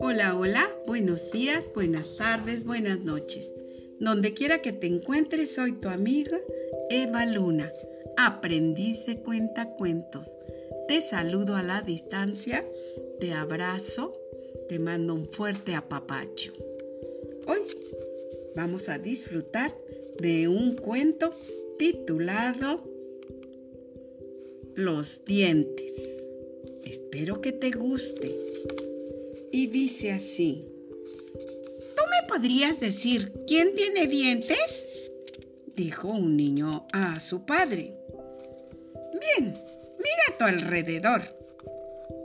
Hola, hola, buenos días, buenas tardes, buenas noches. Donde quiera que te encuentres, soy tu amiga Eva Luna, aprendiz de cuentacuentos. Te saludo a la distancia, te abrazo, te mando un fuerte apapacho. Hoy vamos a disfrutar de un cuento titulado Los dientes. Espero que te guste. Y dice así. ¿Tú me podrías decir quién tiene dientes? Dijo un niño a su padre. Bien, mira a tu alrededor.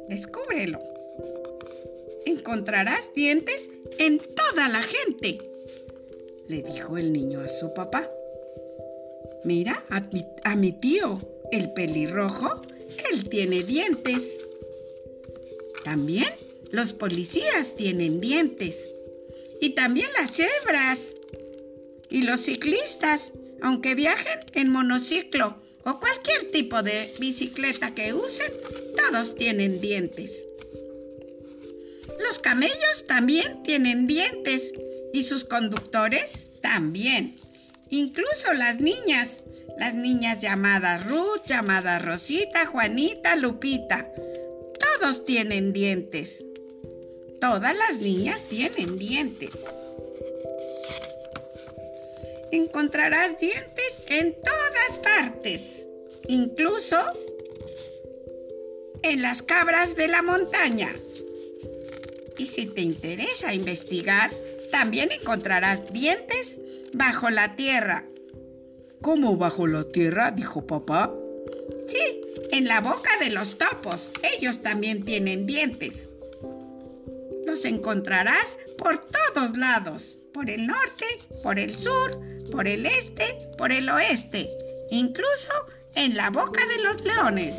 Descúbrelo. Encontrarás dientes en toda la gente, le dijo el niño a su papá. Mira a mi, a mi tío, el pelirrojo, él tiene dientes. También los policías tienen dientes. Y también las cebras. Y los ciclistas, aunque viajen en monociclo o cualquier tipo de bicicleta que usen, todos tienen dientes. Los camellos también tienen dientes y sus conductores también. Incluso las niñas, las niñas llamadas Ruth, llamadas Rosita, Juanita, Lupita, todos tienen dientes. Todas las niñas tienen dientes. Encontrarás dientes en todas partes, incluso en las cabras de la montaña. Y si te interesa investigar, también encontrarás dientes bajo la tierra. ¿Cómo bajo la tierra? dijo papá. Sí, en la boca de los topos. Ellos también tienen dientes. Los encontrarás por todos lados. Por el norte, por el sur, por el este, por el oeste. Incluso en la boca de los leones.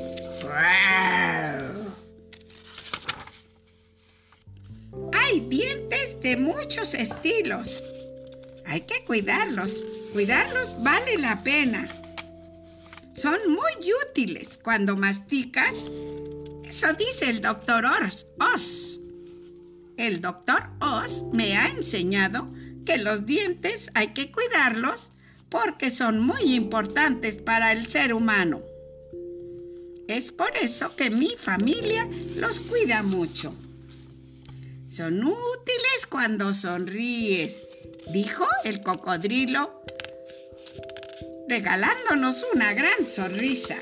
Hay dientes de muchos estilos. Hay que cuidarlos. Cuidarlos vale la pena. Son muy útiles cuando masticas. Eso dice el doctor Oz. El doctor Oz me ha enseñado que los dientes hay que cuidarlos porque son muy importantes para el ser humano. Es por eso que mi familia los cuida mucho. Son útiles cuando sonríes, dijo el cocodrilo, regalándonos una gran sonrisa.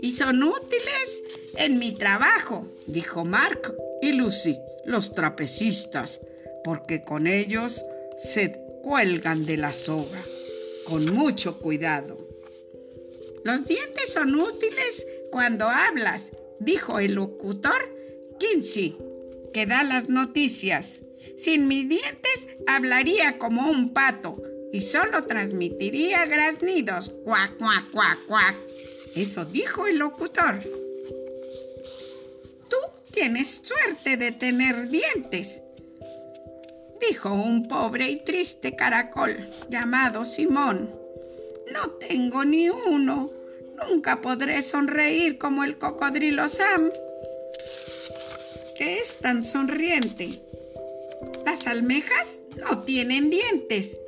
Y son útiles en mi trabajo, dijo Mark y Lucy, los trapecistas, porque con ellos se cuelgan de la soga, con mucho cuidado. Los dientes son útiles cuando hablas, dijo el locutor Kinsey, que da las noticias. Sin mis dientes hablaría como un pato y solo transmitiría graznidos. Cuac, cuac, cuac, cuac. Eso dijo el locutor. Tú tienes suerte de tener dientes, dijo un pobre y triste caracol llamado Simón. No tengo ni uno. Nunca podré sonreír como el cocodrilo Sam, que es tan sonriente. Las almejas no tienen dientes,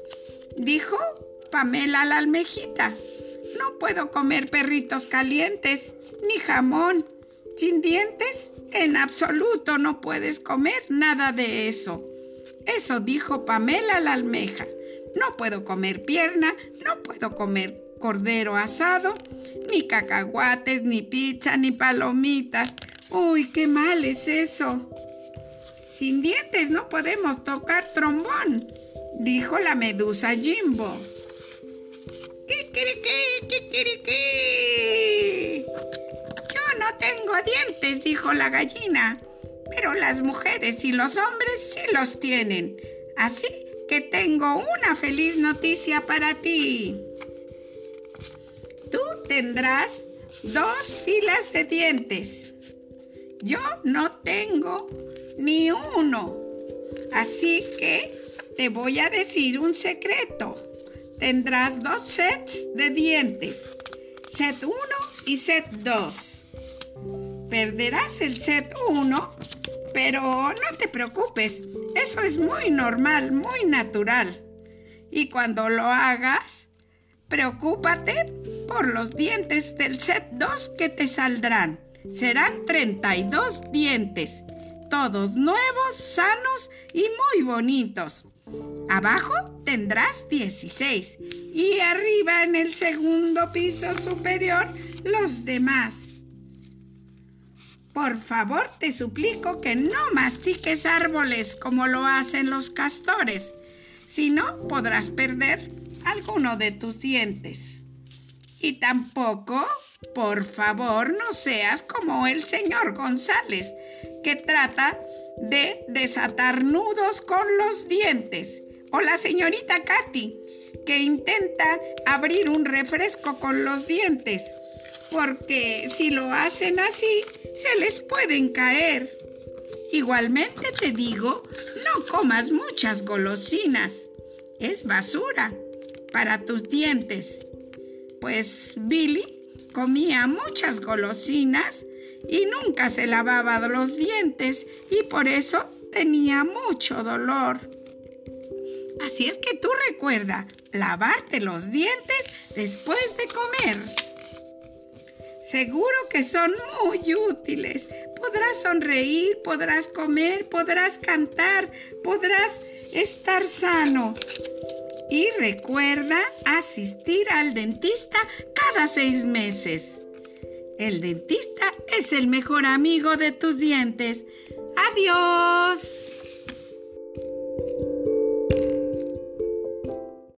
dijo Pamela la almejita. No puedo comer perritos calientes ni jamón. Sin dientes, en absoluto no puedes comer nada de eso. Eso dijo Pamela la almeja. No puedo comer pierna, no puedo comer cordero asado, ni cacahuates, ni pizza, ni palomitas. Uy, qué mal es eso. Sin dientes no podemos tocar trombón, dijo la medusa Jimbo. ¡Kikiriki, kikiriki! Yo no tengo dientes, dijo la gallina, pero las mujeres y los hombres sí los tienen. Así que tengo una feliz noticia para ti. Tú tendrás dos filas de dientes. Yo no tengo ni uno. Así que te voy a decir un secreto. Tendrás dos sets de dientes. Set 1 y set 2. perderás el set 1, pero no te preocupes, eso es muy normal, muy natural. Y cuando lo hagas, preocúpate por los dientes del set 2 que te saldrán. Serán 32 dientes, todos nuevos, sanos y muy bonitos. Abajo tendrás 16 y arriba en el segundo piso superior los demás. Por favor, te suplico que no mastiques árboles como lo hacen los castores, si no podrás perder alguno de tus dientes. Y tampoco, por favor, no seas como el señor González, que trata de desatar nudos con los dientes, o la señorita Katy, que intenta abrir un refresco con los dientes, porque si lo hacen así, se les pueden caer. Igualmente te digo, no comas muchas golosinas. Es basura para tus dientes. Pues Billy comía muchas golosinas y nunca se lavaba los dientes y por eso tenía mucho dolor. Así es que tú recuerda lavarte los dientes después de comer. Seguro que son muy útiles. Podrás sonreír, podrás comer, podrás cantar, podrás estar sano. Y recuerda asistir al dentista cada seis meses. El dentista es el mejor amigo de tus dientes. Adiós.